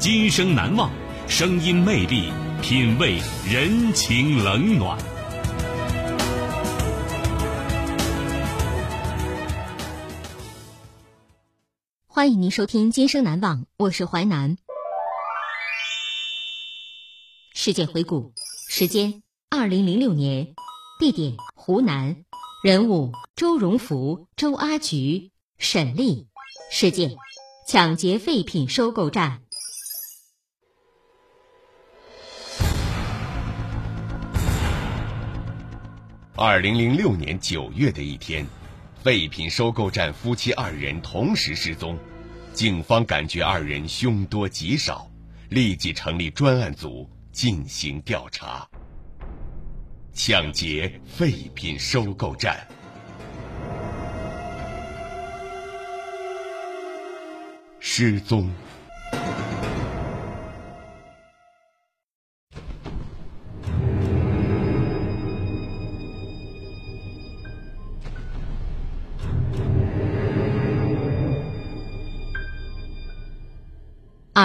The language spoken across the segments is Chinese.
今生难忘，声音魅力，品味人情冷暖。欢迎您收听《今生难忘》，我是淮南。事件回顾：时间二零零六年，地点湖南，人物周荣福、周阿菊、沈丽，事件抢劫废品收购站。二零零六年九月的一天。废品收购站夫妻二人同时失踪，警方感觉二人凶多吉少，立即成立专案组进行调查。抢劫废品收购站，失踪。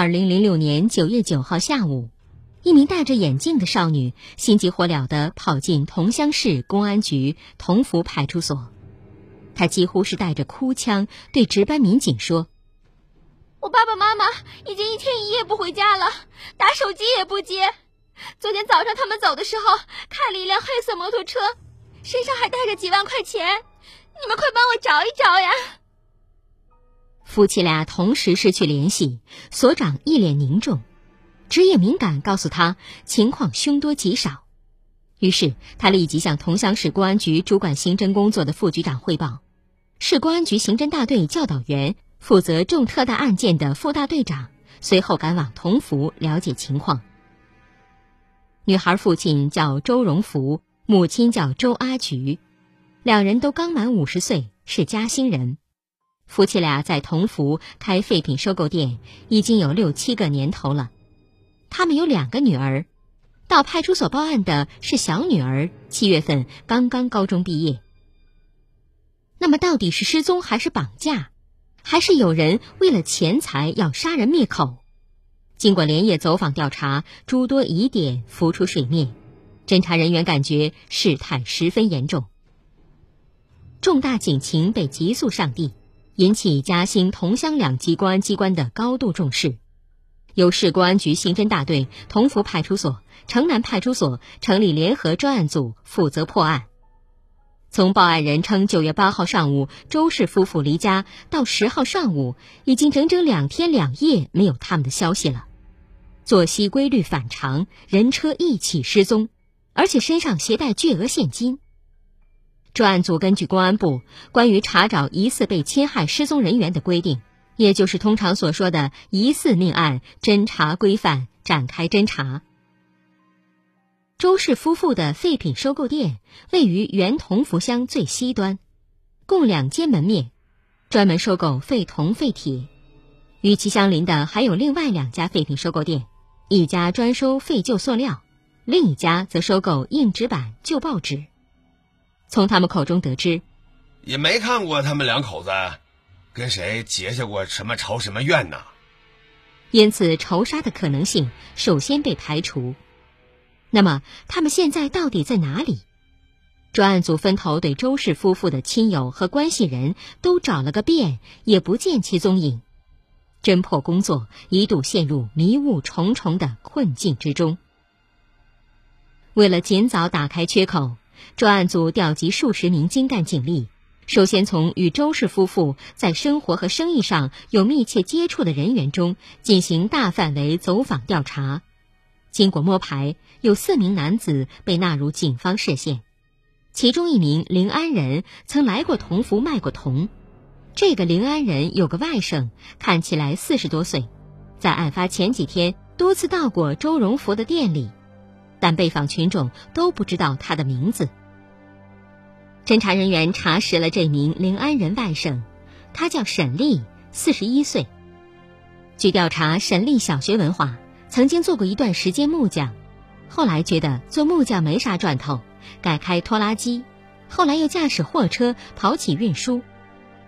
二零零六年九月九号下午，一名戴着眼镜的少女心急火燎地跑进桐乡市公安局桐福派出所。她几乎是带着哭腔对值班民警说：“我爸爸妈妈已经一天一夜不回家了，打手机也不接。昨天早上他们走的时候开了一辆黑色摩托车，身上还带着几万块钱。你们快帮我找一找呀！”夫妻俩同时失去联系，所长一脸凝重，职业敏感告诉他情况凶多吉少，于是他立即向桐乡市公安局主管刑侦工作的副局长汇报，市公安局刑侦大队教导员负责重特大案件的副大队长随后赶往同福了解情况。女孩父亲叫周荣福，母亲叫周阿菊，两人都刚满五十岁，是嘉兴人。夫妻俩在同福开废品收购店已经有六七个年头了，他们有两个女儿，到派出所报案的是小女儿，七月份刚刚高中毕业。那么到底是失踪还是绑架，还是有人为了钱财要杀人灭口？经过连夜走访调查，诸多疑点浮出水面，侦查人员感觉事态十分严重，重大警情被急速上递。引起嘉兴、桐乡两级公安机关的高度重视，由市公安局刑侦大队、同福派出所、城南派出所成立联合专案组，负责破案。从报案人称九月八号上午周氏夫妇离家到十号上午，已经整整两天两夜没有他们的消息了，作息规律反常，人车一起失踪，而且身上携带巨额现金。专案组根据公安部关于查找疑似被侵害失踪人员的规定，也就是通常所说的疑似命案侦查规范，展开侦查。周氏夫妇的废品收购店位于原同福乡最西端，共两间门面，专门收购废铜废铁。与其相邻的还有另外两家废品收购店，一家专收废旧塑料，另一家则收购硬纸板、旧报纸。从他们口中得知，也没看过他们两口子跟谁结下过什么仇什么怨呢。因此，仇杀的可能性首先被排除。那么，他们现在到底在哪里？专案组分头对周氏夫妇的亲友和关系人都找了个遍，也不见其踪影。侦破工作一度陷入迷雾重重的困境之中。为了尽早打开缺口，专案组调集数十名精干警力，首先从与周氏夫妇在生活和生意上有密切接触的人员中进行大范围走访调查。经过摸排，有四名男子被纳入警方视线，其中一名临安人曾来过同福卖过铜。这个临安人有个外甥，看起来四十多岁，在案发前几天多次到过周荣福的店里，但被访群众都不知道他的名字。侦查人员查实了这名临安人外甥，他叫沈丽，四十一岁。据调查，沈丽小学文化，曾经做过一段时间木匠，后来觉得做木匠没啥赚头，改开拖拉机，后来又驾驶货车跑起运输。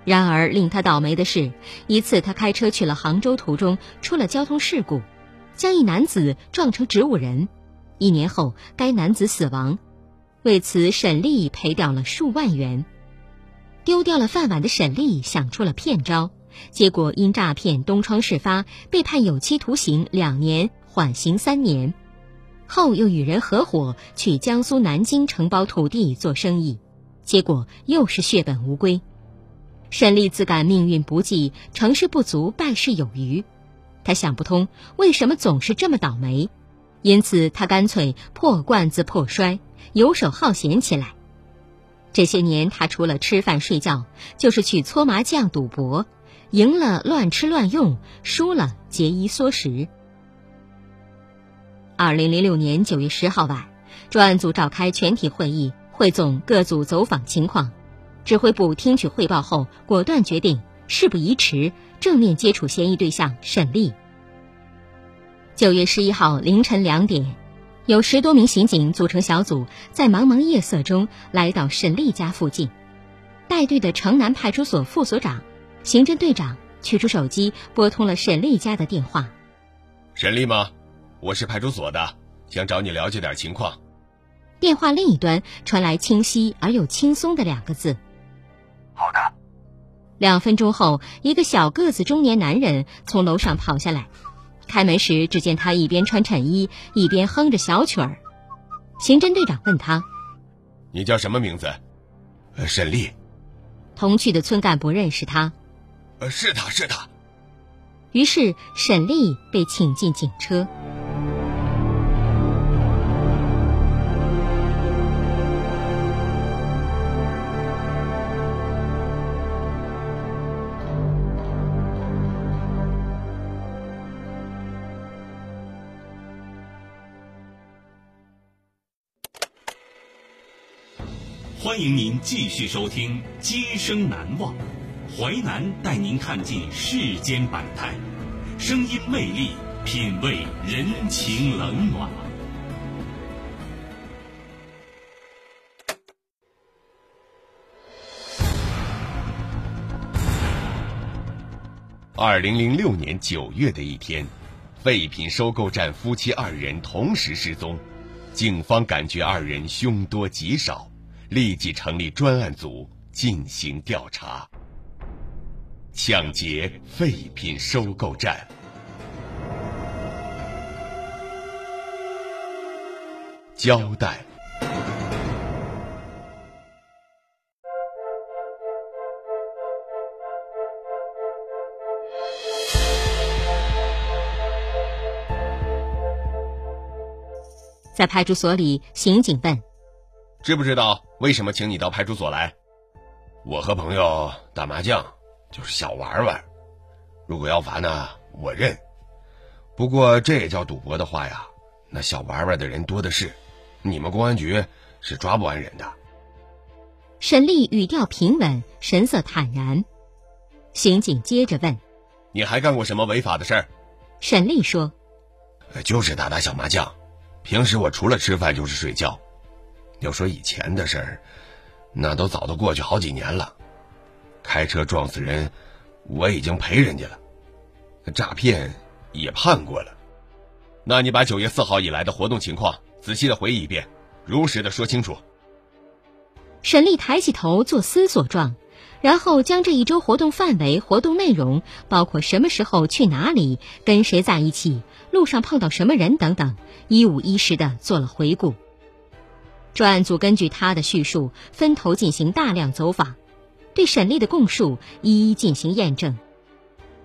然而，令他倒霉的是，一次他开车去了杭州，途中出了交通事故，将一男子撞成植物人。一年后，该男子死亡，为此沈丽赔掉了数万元。丢掉了饭碗的沈丽想出了骗招，结果因诈骗东窗事发，被判有期徒刑两年，缓刑三年。后又与人合伙去江苏南京承包土地做生意，结果又是血本无归。沈丽自感命运不济，成事不足，败事有余。他想不通为什么总是这么倒霉，因此他干脆破罐子破摔，游手好闲起来。这些年，他除了吃饭睡觉，就是去搓麻将、赌博，赢了乱吃乱用，输了节衣缩食。二零零六年九月十号晚，专案组召开全体会议，汇总各组走访情况。指挥部听取汇报后，果断决定事不宜迟，正面接触嫌疑对象沈丽。九月十一号凌晨两点，有十多名刑警组成小组，在茫茫夜色中来到沈丽家附近。带队的城南派出所副所长、刑侦队长取出手机，拨通了沈丽家的电话。沈丽吗？我是派出所的，想找你了解点情况。电话另一端传来清晰而又轻松的两个字。好的。两分钟后，一个小个子中年男人从楼上跑下来。开门时，只见他一边穿衬衣，一边哼着小曲儿。刑侦队长问他：“你叫什么名字？”“沈丽。”同去的村干部认识他。“呃，是他是他。”于是沈丽被请进警车。继续收听《今生难忘》，淮南带您看尽世间百态，声音魅力，品味人情冷暖。二零零六年九月的一天，废品收购站夫妻二人同时失踪，警方感觉二人凶多吉少。立即成立专案组进行调查。抢劫废品收购站，交代。在派出所里，刑警问。知不知道为什么请你到派出所来？我和朋友打麻将，就是小玩玩。如果要罚呢，我认。不过这也叫赌博的话呀，那小玩玩的人多的是，你们公安局是抓不完人的。沈丽语调平稳，神色坦然。刑警接着问：“你还干过什么违法的事儿？”沈丽说：“就是打打小麻将。平时我除了吃饭就是睡觉。”要说以前的事儿，那都早都过去好几年了。开车撞死人，我已经赔人家了；诈骗也判过了。那你把九月四号以来的活动情况仔细的回忆一遍，如实的说清楚。沈丽抬起头做思索状，然后将这一周活动范围、活动内容，包括什么时候去哪里、跟谁在一起、路上碰到什么人等等，一五一十的做了回顾。专案组根据他的叙述，分头进行大量走访，对沈丽的供述一一进行验证。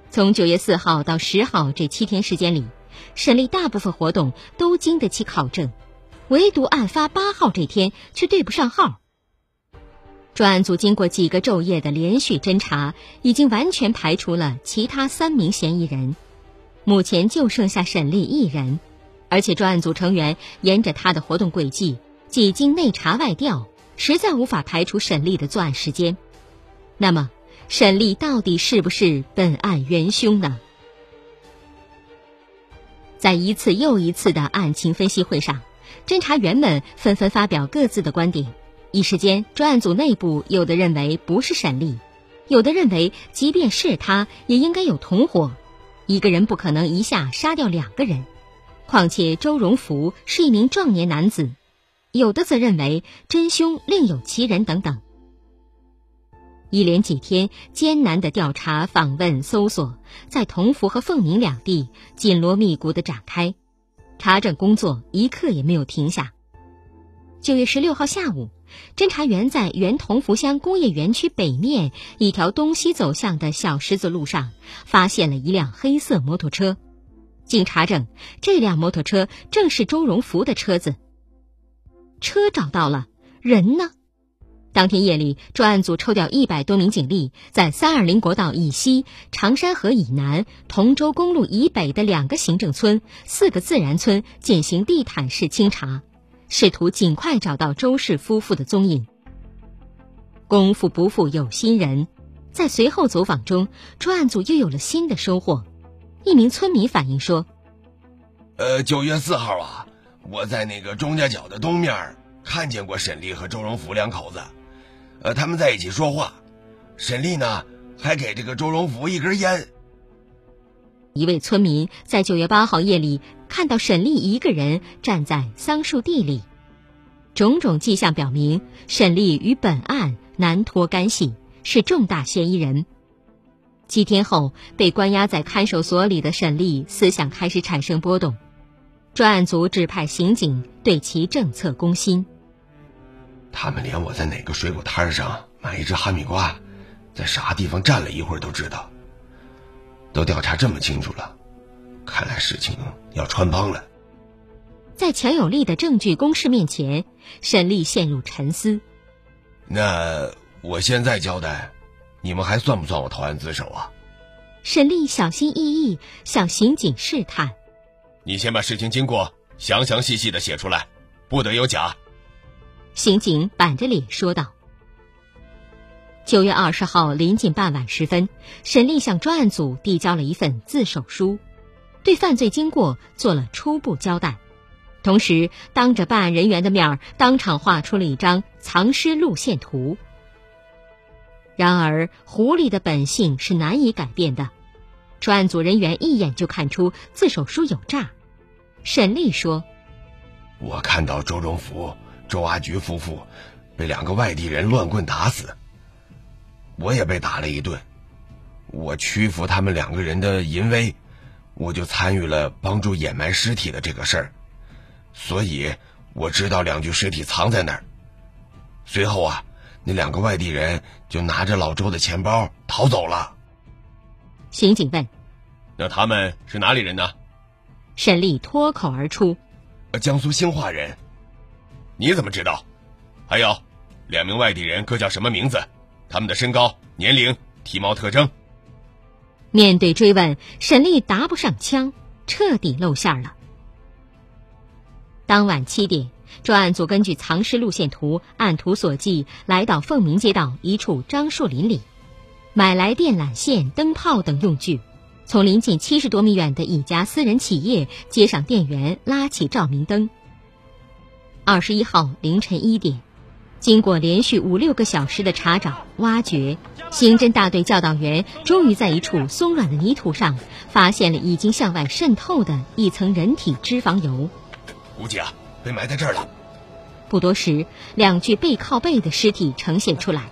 从九月四号到十号这七天时间里，沈丽大部分活动都经得起考证，唯独案发八号这天却对不上号。专案组经过几个昼夜的连续侦查，已经完全排除了其他三名嫌疑人，目前就剩下沈丽一人，而且专案组成员沿着他的活动轨迹，几经内查外调，实在无法排除沈丽的作案时间。那么，沈丽到底是不是本案元凶呢？在一次又一次的案情分析会上，侦查员们纷纷发表各自的观点。一时间，专案组内部有的认为不是沈丽，有的认为即便是他，也应该有同伙。一个人不可能一下杀掉两个人，况且周荣福是一名壮年男子。有的则认为真凶另有其人等等。一连几天艰难的调查、访问、搜索，在同福和凤鸣两地紧锣密鼓的展开，查证工作一刻也没有停下。九月十六号下午。侦查员在原同福乡工业园区北面一条东西走向的小石子路上，发现了一辆黑色摩托车。经查证，这辆摩托车正是周荣福的车子。车找到了，人呢？当天夜里，专案组抽调一百多名警力，在三二零国道以西、长山河以南、同州公路以北的两个行政村、四个自然村进行地毯式清查。试图尽快找到周氏夫妇的踪影。功夫不负有心人，在随后走访中，专案组又有了新的收获。一名村民反映说：“呃，九月四号啊，我在那个钟家角的东面看见过沈丽和周荣福两口子，呃，他们在一起说话。沈丽呢，还给这个周荣福一根烟。”一位村民在九月八号夜里。看到沈丽一个人站在桑树地里，种种迹象表明沈丽与本案难脱干系，是重大嫌疑人。几天后，被关押在看守所里的沈丽思想开始产生波动，专案组指派刑警对其政策攻心。他们连我在哪个水果摊上买一只哈密瓜，在啥地方站了一会儿都知道，都调查这么清楚了。看来事情要穿帮了。在强有力的证据攻势面前，沈丽陷入沉思。那我现在交代，你们还算不算我投案自首啊？沈丽小心翼翼向刑警试探：“你先把事情经过详详细细的写出来，不得有假。”刑警板着脸说道。九月二十号临近傍晚时分，沈丽向专案组递交了一份自首书。对犯罪经过做了初步交代，同时当着办案人员的面儿，当场画出了一张藏尸路线图。然而，狐狸的本性是难以改变的，专案组人员一眼就看出自首书有诈。沈丽说：“我看到周荣福、周阿菊夫妇被两个外地人乱棍打死，我也被打了一顿，我屈服他们两个人的淫威。”我就参与了帮助掩埋尸体的这个事儿，所以我知道两具尸体藏在那儿。随后啊，那两个外地人就拿着老周的钱包逃走了。刑警问：“那他们是哪里人呢？”沈丽脱口而出：“江苏兴化人。”你怎么知道？还有，两名外地人各叫什么名字？他们的身高、年龄、体貌特征？面对追问，沈丽答不上腔，彻底露馅了。当晚七点，专案组根据藏尸路线图，按图索骥，来到凤鸣街道一处樟树林里，买来电缆线、灯泡等用具，从临近七十多米远的一家私人企业接上电源，拉起照明灯。二十一号凌晨一点。经过连续五六个小时的查找、挖掘，刑侦大队教导员终于在一处松软的泥土上发现了已经向外渗透的一层人体脂肪油。估计啊，被埋在这儿了。不多时，两具背靠背的尸体呈现出来。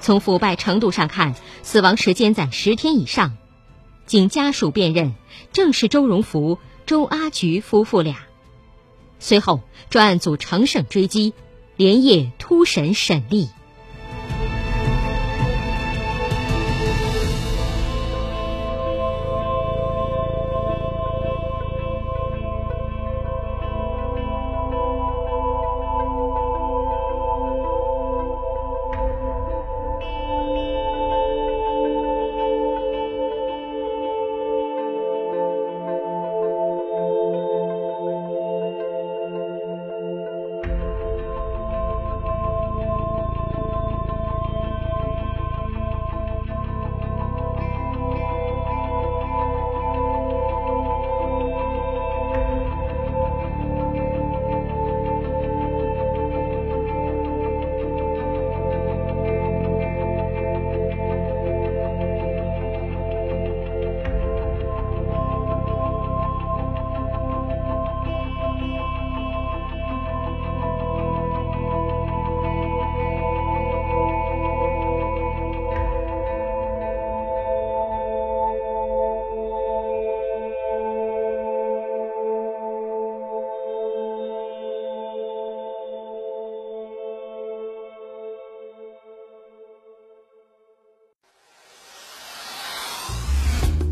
从腐败程度上看，死亡时间在十天以上。经家属辨认，正是周荣福、周阿菊夫妇俩。随后，专案组乘胜追击，连夜突审沈丽。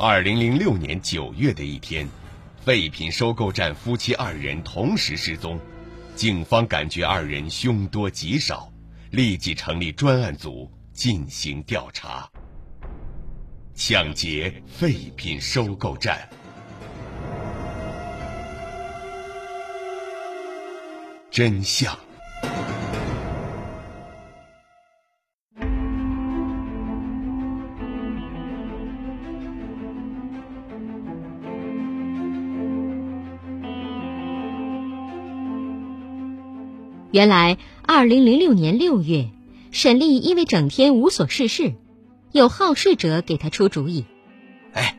二零零六年九月的一天，废品收购站夫妻二人同时失踪，警方感觉二人凶多吉少，立即成立专案组进行调查。抢劫废品收购站，真相。原来，二零零六年六月，沈丽因为整天无所事事，有好事者给他出主意：“哎，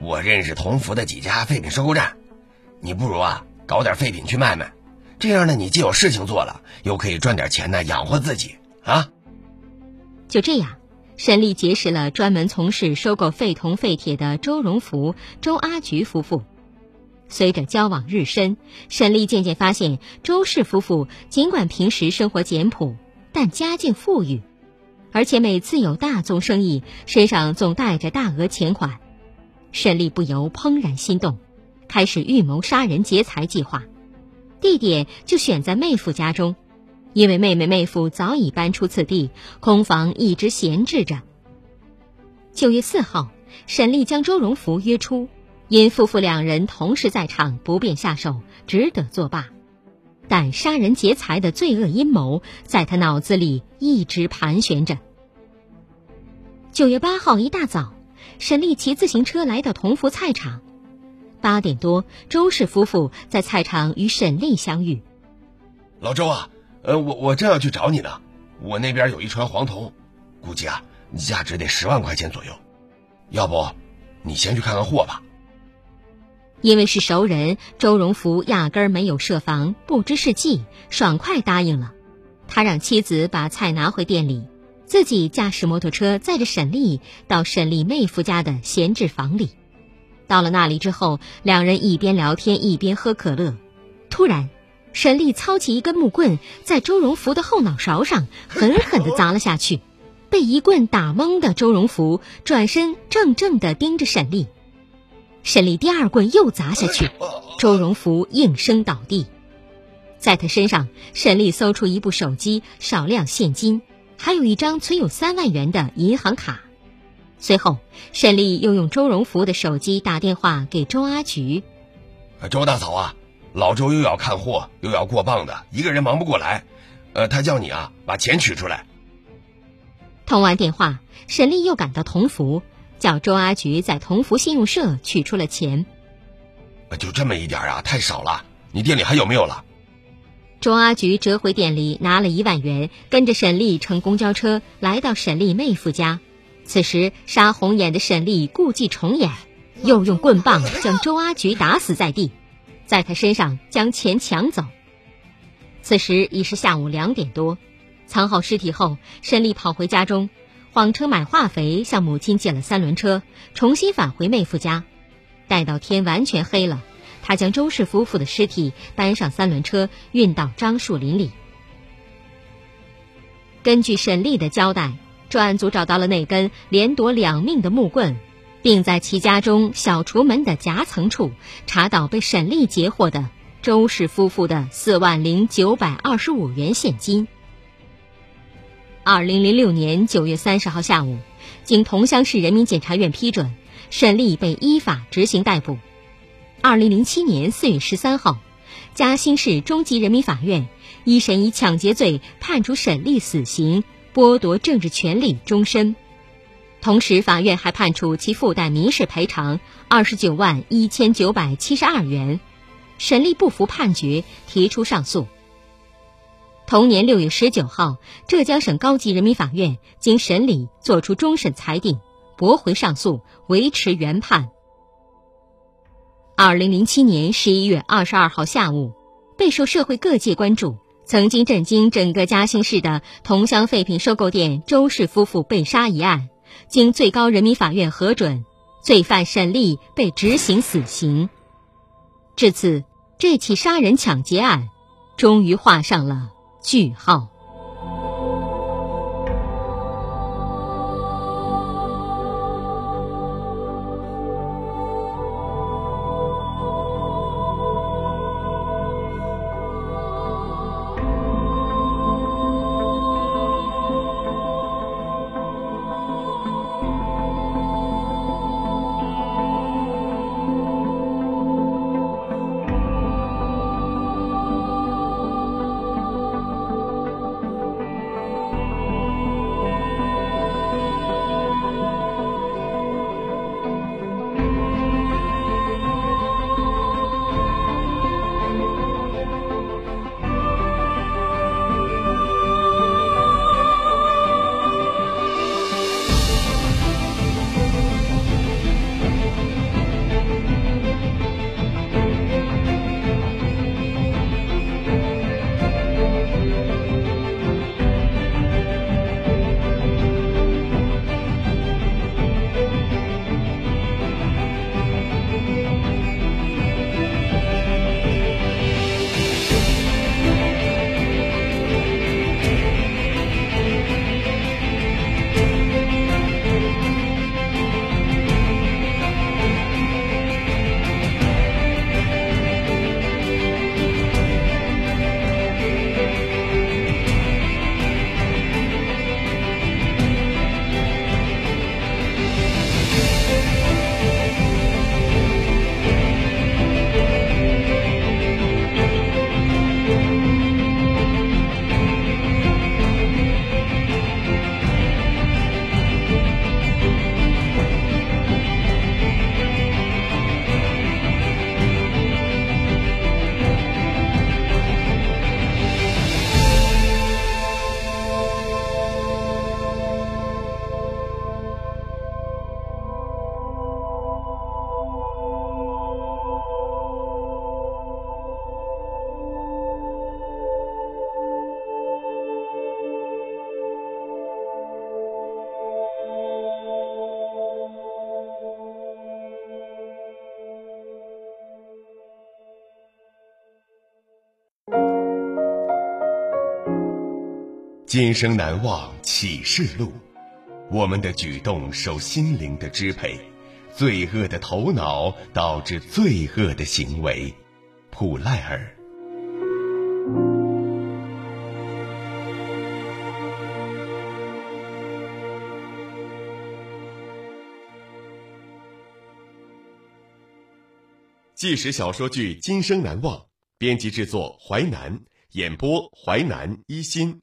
我认识同福的几家废品收购站，你不如啊搞点废品去卖卖，这样呢，你既有事情做了，又可以赚点钱呢，养活自己啊。”就这样，沈丽结识了专门从事收购废铜废铁的周荣福、周阿菊夫妇。随着交往日深，沈丽渐渐发现，周氏夫妇尽管平时生活简朴，但家境富裕，而且每次有大宗生意，身上总带着大额钱款。沈丽不由怦然心动，开始预谋杀人劫财计划。地点就选在妹夫家中，因为妹妹妹夫早已搬出此地，空房一直闲置着。九月四号，沈丽将周荣福约出。因夫妇两人同时在场，不便下手，只得作罢。但杀人劫财的罪恶阴谋在他脑子里一直盘旋着。九月八号一大早，沈丽骑自行车来到同福菜场。八点多，周氏夫妇在菜场与沈丽相遇。老周啊，呃，我我正要去找你呢。我那边有一船黄铜，估计啊，价值得十万块钱左右。要不，你先去看看货吧。因为是熟人，周荣福压根儿没有设防，不知是计，爽快答应了。他让妻子把菜拿回店里，自己驾驶摩托车载着沈丽到沈丽妹夫家的闲置房里。到了那里之后，两人一边聊天一边喝可乐。突然，沈丽操起一根木棍，在周荣福的后脑勺上狠狠地砸了下去。被一棍打懵的周荣福转身怔怔地盯着沈丽。沈丽第二棍又砸下去，周荣福应声倒地。在他身上，沈丽搜出一部手机、少量现金，还有一张存有三万元的银行卡。随后，沈丽又用周荣福的手机打电话给周阿菊：“周大嫂啊，老周又要看货又要过磅的，一个人忙不过来。呃，他叫你啊，把钱取出来。”通完电话，沈丽又赶到同福，叫周阿菊在同福信用社取出了钱。就这么一点啊，太少了。你店里还有没有了？周阿菊折回店里拿了一万元，跟着沈丽乘公交车来到沈丽妹夫家。此时杀红眼的沈丽故伎重演，又用棍棒将周阿菊打死在地，在他身上将钱抢走。此时已是下午两点多。藏好尸体后，沈丽跑回家中，谎称买化肥，向母亲借了三轮车，重新返回妹夫家。待到天完全黑了，他将周氏夫妇的尸体搬上三轮车，运到樟树林里。根据沈丽的交代，专案组找到了那根连夺两命的木棍，并在其家中小厨门的夹层处查到被沈丽截获的周氏夫妇的四万零九百二十五元现金。二零零六年九月三十号下午，经桐乡市人民检察院批准，沈丽被依法执行逮捕。二零零七年四月十三号，嘉兴市中级人民法院一审以抢劫罪判处沈丽死刑，剥夺政治权利终身。同时，法院还判处其附带民事赔偿二十九万一千九百七十二元。沈丽不服判决，提出上诉。同年六月十九号，浙江省高级人民法院经审理作出终审裁定，驳回上诉，维持原判。二零零七年十一月二十二号下午，备受社会各界关注、曾经震惊整个嘉兴市的桐乡废品收购店周氏夫妇被杀一案，经最高人民法院核准，罪犯沈丽被执行死刑。至此，这起杀人抢劫案终于画上了。句号。今生难忘启示录，我们的举动受心灵的支配，罪恶的头脑导致罪恶的行为。普赖尔。纪实小说剧《今生难忘》，编辑制作：淮南，演播：淮南一心。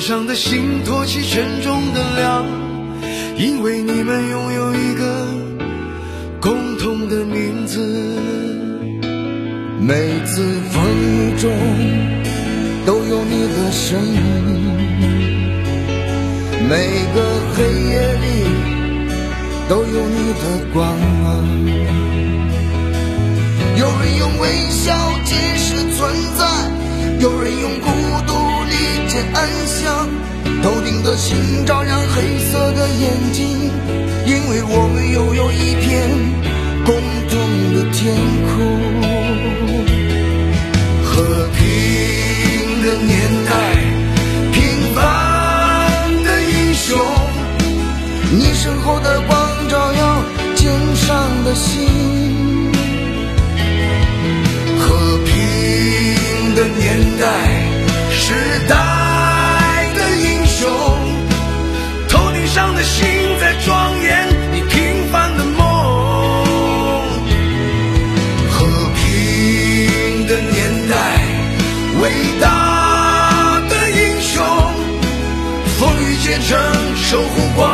上的心托起沉重的梁，因为你们拥有一个共同的名字。每次风雨中都有你的身影，每个黑夜里都有你的光芒。有人用微笑解释存在，有人用孤独理解安详。头顶的星照亮黑色的眼睛，因为我们拥有一片共同的天空。和平的年代，平凡的英雄，你身后的光照耀肩上的心。和平的年代，时代伟大的英雄，风雨兼程，守护光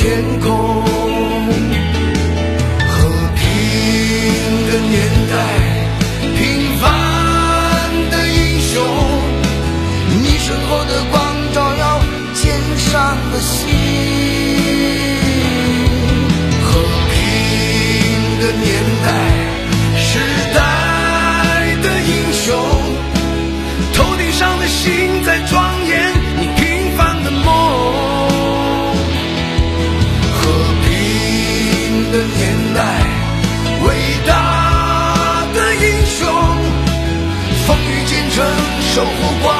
天空。守护光